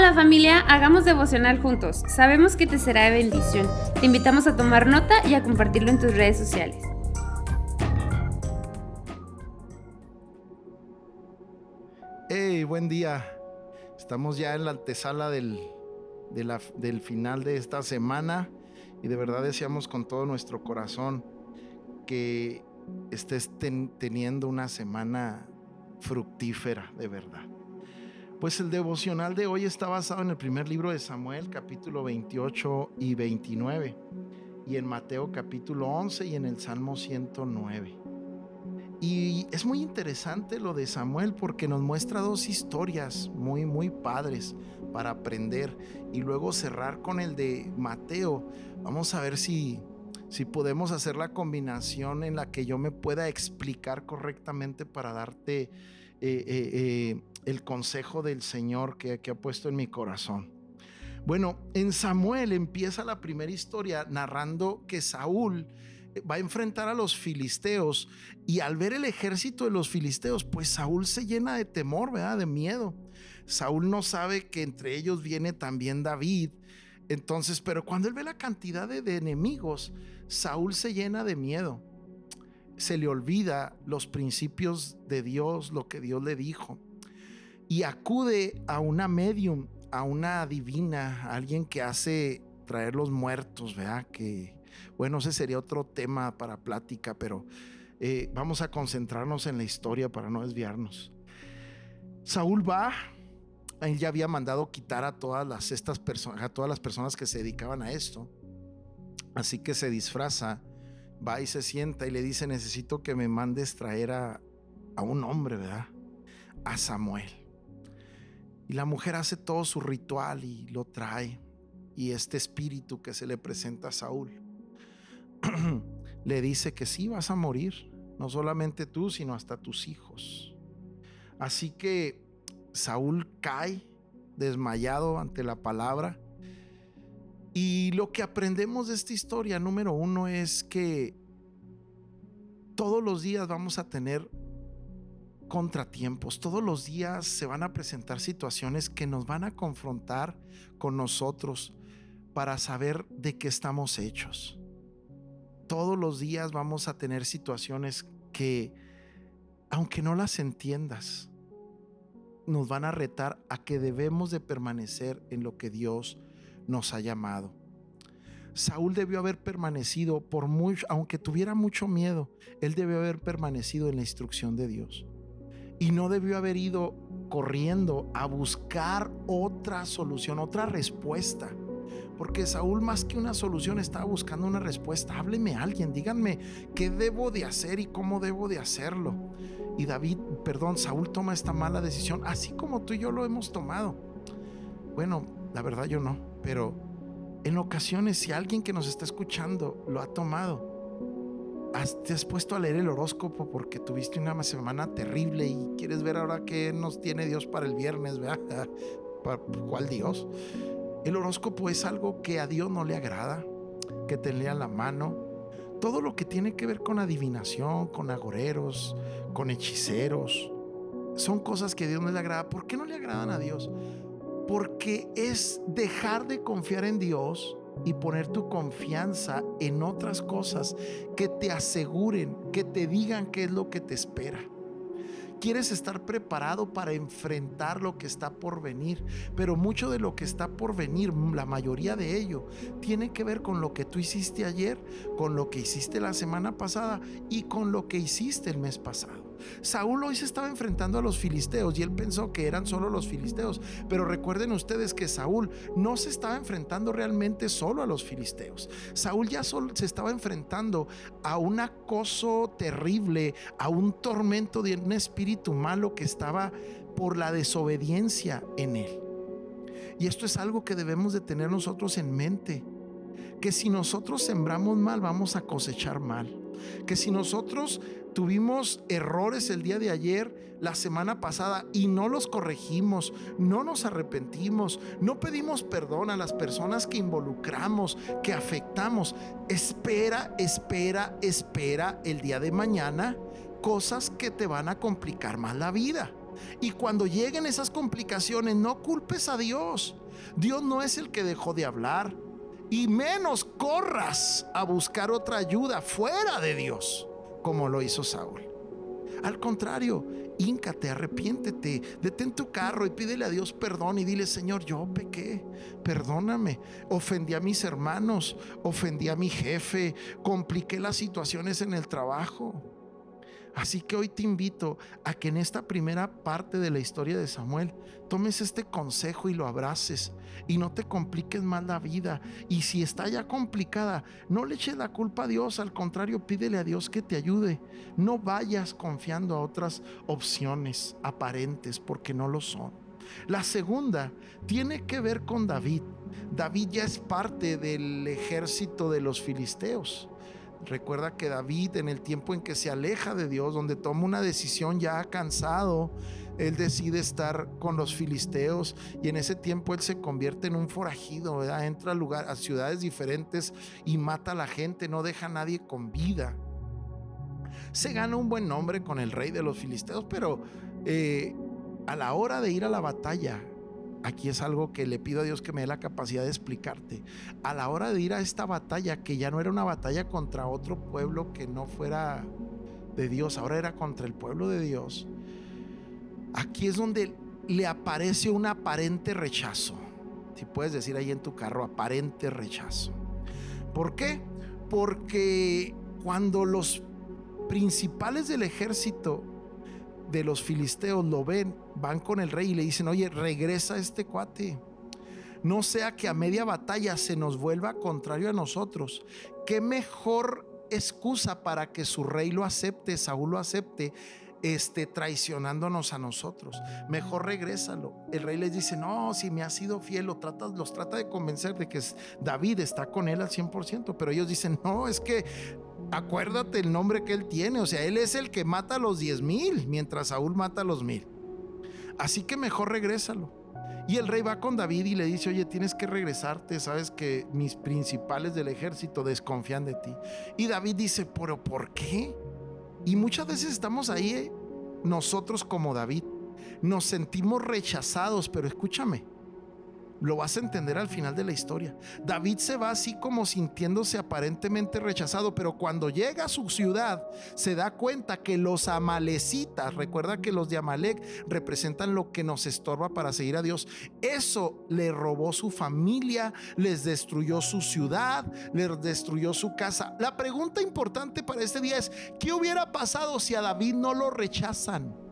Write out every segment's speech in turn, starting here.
Hola familia, hagamos devocional juntos. Sabemos que te será de bendición. Te invitamos a tomar nota y a compartirlo en tus redes sociales. Hey, buen día. Estamos ya en la antesala del, del final de esta semana y de verdad deseamos con todo nuestro corazón que estés teniendo una semana fructífera, de verdad. Pues el devocional de hoy está basado en el primer libro de Samuel, capítulo 28 y 29, y en Mateo capítulo 11 y en el Salmo 109. Y es muy interesante lo de Samuel porque nos muestra dos historias muy, muy padres para aprender y luego cerrar con el de Mateo. Vamos a ver si, si podemos hacer la combinación en la que yo me pueda explicar correctamente para darte eh, eh, eh, el consejo del Señor que, ha puesto en mi corazón. Bueno, en Samuel empieza la primera historia narrando que Saúl va a enfrentar a los filisteos y al ver el ejército de los filisteos, pues Saúl se llena de temor, ¿verdad? De miedo. Saúl no sabe que entre ellos viene también David. Entonces, pero cuando él ve la cantidad de enemigos, Saúl se llena de miedo. Se le olvida los principios de Dios, lo que Dios le dijo y acude a una medium, a una divina, a alguien que hace traer los muertos, ¿verdad? Que, bueno, ese sería otro tema para plática, pero eh, vamos a concentrarnos en la historia para no desviarnos. Saúl va, él ya había mandado quitar a todas las, estas personas, a todas las personas que se dedicaban a esto. Así que se disfraza, va y se sienta y le dice, necesito que me mandes traer a, a un hombre, ¿verdad? A Samuel. Y la mujer hace todo su ritual y lo trae. Y este espíritu que se le presenta a Saúl le dice que sí vas a morir, no solamente tú, sino hasta tus hijos. Así que Saúl cae desmayado ante la palabra. Y lo que aprendemos de esta historia, número uno, es que todos los días vamos a tener contratiempos. Todos los días se van a presentar situaciones que nos van a confrontar con nosotros para saber de qué estamos hechos. Todos los días vamos a tener situaciones que, aunque no las entiendas, nos van a retar a que debemos de permanecer en lo que Dios nos ha llamado. Saúl debió haber permanecido por mucho, aunque tuviera mucho miedo, él debió haber permanecido en la instrucción de Dios y no debió haber ido corriendo a buscar otra solución, otra respuesta. Porque Saúl más que una solución estaba buscando una respuesta. Hábleme a alguien, díganme qué debo de hacer y cómo debo de hacerlo. Y David, perdón, Saúl toma esta mala decisión, así como tú y yo lo hemos tomado. Bueno, la verdad yo no, pero en ocasiones si alguien que nos está escuchando lo ha tomado, te has puesto a leer el horóscopo porque tuviste una semana terrible y quieres ver ahora qué nos tiene Dios para el viernes, ¿verdad? ¿Cuál Dios? El horóscopo es algo que a Dios no le agrada, que te lea la mano. Todo lo que tiene que ver con adivinación, con agoreros, con hechiceros, son cosas que a Dios no le agrada. ¿Por qué no le agradan a Dios? Porque es dejar de confiar en Dios y poner tu confianza en otras cosas que te aseguren, que te digan qué es lo que te espera. Quieres estar preparado para enfrentar lo que está por venir, pero mucho de lo que está por venir, la mayoría de ello, tiene que ver con lo que tú hiciste ayer, con lo que hiciste la semana pasada y con lo que hiciste el mes pasado. Saúl hoy se estaba enfrentando a los filisteos y él pensó que eran solo los filisteos. Pero recuerden ustedes que Saúl no se estaba enfrentando realmente solo a los filisteos. Saúl ya solo se estaba enfrentando a un acoso terrible, a un tormento de un espíritu malo que estaba por la desobediencia en él. Y esto es algo que debemos de tener nosotros en mente. Que si nosotros sembramos mal, vamos a cosechar mal. Que si nosotros tuvimos errores el día de ayer, la semana pasada, y no los corregimos, no nos arrepentimos, no pedimos perdón a las personas que involucramos, que afectamos. Espera, espera, espera el día de mañana cosas que te van a complicar más la vida. Y cuando lleguen esas complicaciones, no culpes a Dios. Dios no es el que dejó de hablar. Y menos corras a buscar otra ayuda fuera de Dios, como lo hizo Saúl. Al contrario, híncate, arrepiéntete, detén tu carro y pídele a Dios perdón y dile, Señor, yo pequé, perdóname, ofendí a mis hermanos, ofendí a mi jefe, compliqué las situaciones en el trabajo. Así que hoy te invito a que en esta primera parte de la historia de Samuel tomes este consejo y lo abraces y no te compliques más la vida. Y si está ya complicada, no le eches la culpa a Dios, al contrario, pídele a Dios que te ayude. No vayas confiando a otras opciones aparentes porque no lo son. La segunda tiene que ver con David. David ya es parte del ejército de los filisteos. Recuerda que David en el tiempo en que se aleja de Dios, donde toma una decisión ya cansado, él decide estar con los filisteos y en ese tiempo él se convierte en un forajido, entra a, lugar, a ciudades diferentes y mata a la gente, no deja a nadie con vida. Se gana un buen nombre con el rey de los filisteos, pero eh, a la hora de ir a la batalla, aquí es algo que le pido a Dios que me dé la capacidad de explicarte. A la hora de ir a esta batalla, que ya no era una batalla contra otro pueblo que no fuera de Dios, ahora era contra el pueblo de Dios, aquí es donde le aparece un aparente rechazo. Si puedes decir ahí en tu carro, aparente rechazo. ¿Por qué? Porque cuando los principales del ejército de los filisteos lo ven, van con el rey y le dicen, oye, regresa este cuate. No sea que a media batalla se nos vuelva contrario a nosotros. ¿Qué mejor excusa para que su rey lo acepte, Saúl lo acepte, este, traicionándonos a nosotros. Mejor regrésalo. El rey les dice, no, si me ha sido fiel, lo los trata de convencer de que David está con él al 100%, pero ellos dicen, no, es que acuérdate el nombre que él tiene, o sea, él es el que mata a los 10 mil, mientras Saúl mata a los mil. Así que mejor regrésalo. Y el rey va con David y le dice, oye, tienes que regresarte, sabes que mis principales del ejército desconfían de ti. Y David dice, pero ¿por qué? Y muchas veces estamos ahí, ¿eh? nosotros como David, nos sentimos rechazados, pero escúchame, lo vas a entender al final de la historia. David se va así como sintiéndose aparentemente rechazado, pero cuando llega a su ciudad se da cuenta que los amalecitas, recuerda que los de Amalek representan lo que nos estorba para seguir a Dios, eso le robó su familia, les destruyó su ciudad, les destruyó su casa. La pregunta importante para este día es, ¿qué hubiera pasado si a David no lo rechazan?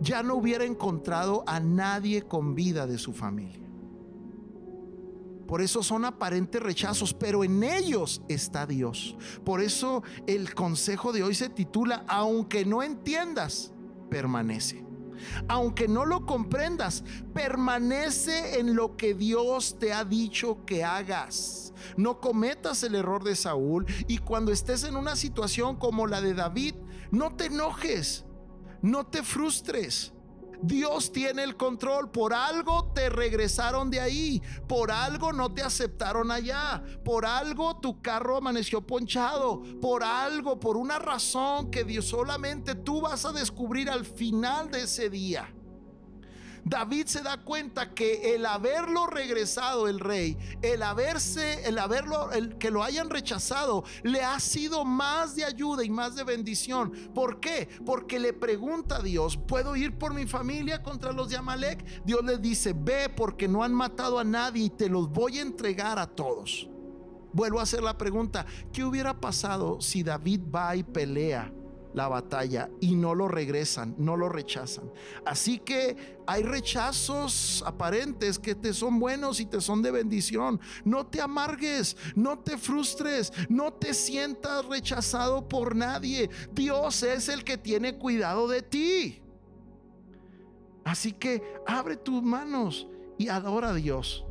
Ya no hubiera encontrado a nadie con vida de su familia. Por eso son aparentes rechazos, pero en ellos está Dios. Por eso el consejo de hoy se titula, aunque no entiendas, permanece. Aunque no lo comprendas, permanece en lo que Dios te ha dicho que hagas. No cometas el error de Saúl y cuando estés en una situación como la de David, no te enojes. No te frustres. Dios tiene el control. Por algo te regresaron de ahí. Por algo no te aceptaron allá. Por algo tu carro amaneció ponchado. Por algo, por una razón que Dios solamente tú vas a descubrir al final de ese día. David se da cuenta que el haberlo regresado el rey, el haberse, el haberlo, que lo hayan rechazado, le ha sido más de ayuda y más de bendición. ¿Por qué? Porque le pregunta a Dios, ¿puedo ir por mi familia contra los de Amalek? Dios le dice, ve porque no han matado a nadie y te los voy a entregar a todos. Vuelvo a hacer la pregunta, ¿qué hubiera pasado si David va y pelea la batalla y no lo regresan, no lo rechazan. Así que hay rechazos aparentes que te son buenos y te son de bendición. No te amargues, no te frustres, no te sientas rechazado por nadie. Dios es el que tiene cuidado de ti. Así que abre tus manos y adora a Dios.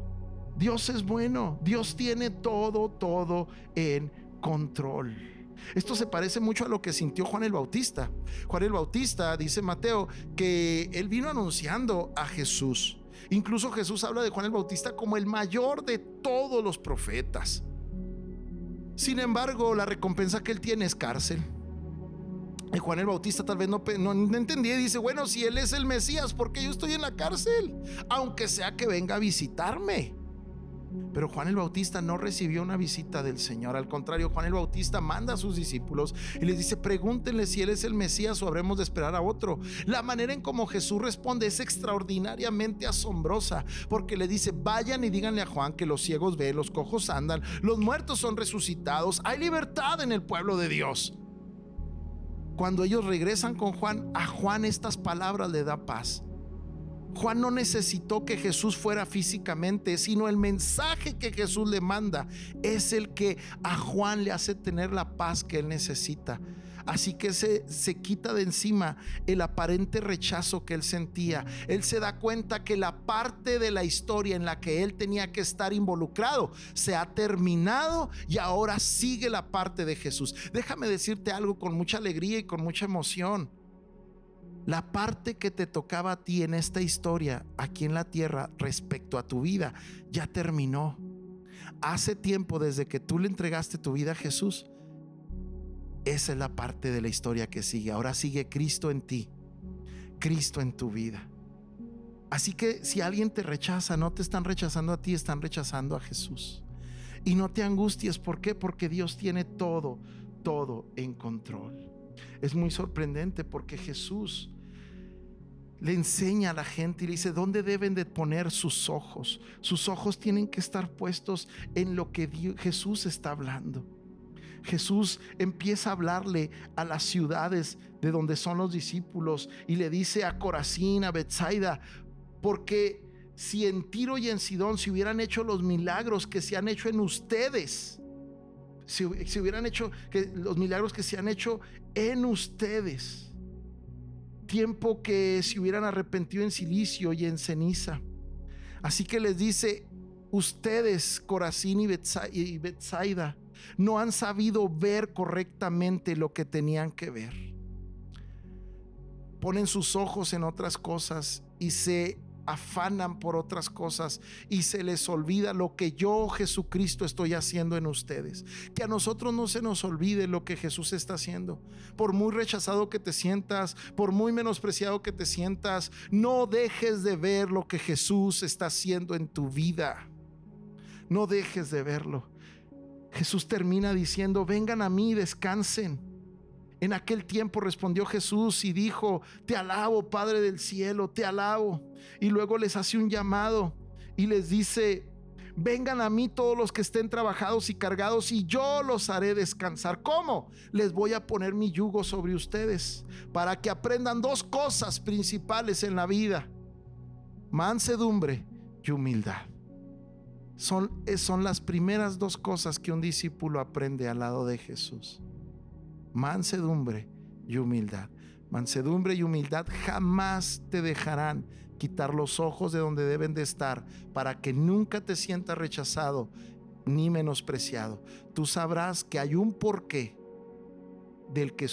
Dios es bueno, Dios tiene todo, todo en control. Esto se parece mucho a lo que sintió Juan el Bautista. Juan el Bautista, dice Mateo, que él vino anunciando a Jesús. Incluso Jesús habla de Juan el Bautista como el mayor de todos los profetas. Sin embargo, la recompensa que él tiene es cárcel. Y Juan el Bautista tal vez no, entendía y dice, bueno, si él es el Mesías, ¿por qué yo estoy en la cárcel? Aunque sea que venga a visitarme. Pero Juan el Bautista no recibió una visita del Señor. Al contrario, Juan el Bautista manda a sus discípulos y les dice, pregúntenle si Él es el Mesías o habremos de esperar a otro. La manera en como Jesús responde es extraordinariamente asombrosa porque le dice, vayan y díganle a Juan que los ciegos ven, los cojos andan, los muertos son resucitados, hay libertad en el pueblo de Dios. Cuando ellos regresan con Juan, a Juan estas palabras le da paz. Juan no necesitó que Jesús fuera físicamente, sino el mensaje que Jesús le manda es el que a Juan le hace tener la paz que él necesita. Así que se, se quita de encima el aparente rechazo que él sentía. Él se da cuenta que la parte de la historia en la que él tenía que estar involucrado se ha terminado y ahora sigue la parte de Jesús. Déjame decirte algo con mucha alegría y con mucha emoción. La parte que te tocaba a ti en esta historia, aquí en la tierra, respecto a tu vida, ya terminó. Hace tiempo desde que tú le entregaste tu vida a Jesús, esa es la parte de la historia que sigue. Ahora sigue Cristo en ti, Cristo en tu vida. Así que si alguien te rechaza, no te están rechazando a ti, están rechazando a Jesús. Y no te angusties, ¿por qué? Porque Dios tiene todo, todo en control. Es muy sorprendente porque Jesús le enseña a la gente y le dice dónde deben de poner sus ojos. Sus ojos tienen que estar puestos en lo que Jesús está hablando. Jesús empieza a hablarle a las ciudades de donde son los discípulos y le dice a Corazín, a Bethsaida, porque si en Tiro y en Sidón se hubieran hecho los milagros que se han hecho en ustedes, si, si hubieran hecho que los milagros que se han hecho en ustedes, tiempo que se hubieran arrepentido en silicio y en ceniza. Así que les dice, ustedes, Corazín y Betsaida, no han sabido ver correctamente lo que tenían que ver. Ponen sus ojos en otras cosas y se afanan por otras cosas y se les olvida lo que yo, Jesucristo, estoy haciendo en ustedes. Que a nosotros no se nos olvide lo que Jesús está haciendo. Por muy rechazado que te sientas, por muy menospreciado que te sientas, no dejes de ver lo que Jesús está haciendo en tu vida. No dejes de verlo. Jesús termina diciendo, vengan a mí, descansen en aquel tiempo respondió Jesús y dijo, te alabo, Padre del cielo, te alabo. Y luego les hace un llamado y les dice, vengan a mí todos los que estén trabajados y cargados y yo los haré descansar. ¿Cómo? Les voy a poner mi yugo sobre ustedes para que aprendan dos cosas principales en la vida. Mansedumbre y humildad. Son, son las primeras dos cosas que un discípulo aprende al lado de Jesús mansedumbre y humildad. Mansedumbre y humildad jamás te dejarán quitar los ojos de donde deben de estar para que nunca te sientas rechazado ni menospreciado. Tú sabrás que hay un porqué del que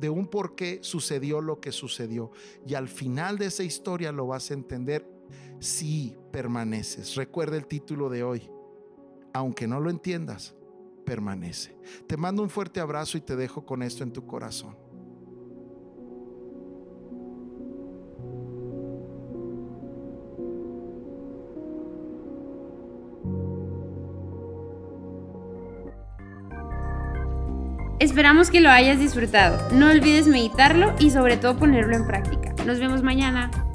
de un porqué sucedió lo que sucedió y al final de esa historia lo vas a entender si permaneces. Recuerda el título de hoy. Aunque no lo entiendas, permanece. Te mando un fuerte abrazo y te dejo con esto en tu corazón. Esperamos que lo hayas disfrutado. No olvides meditarlo y sobre todo ponerlo en práctica. Nos vemos mañana.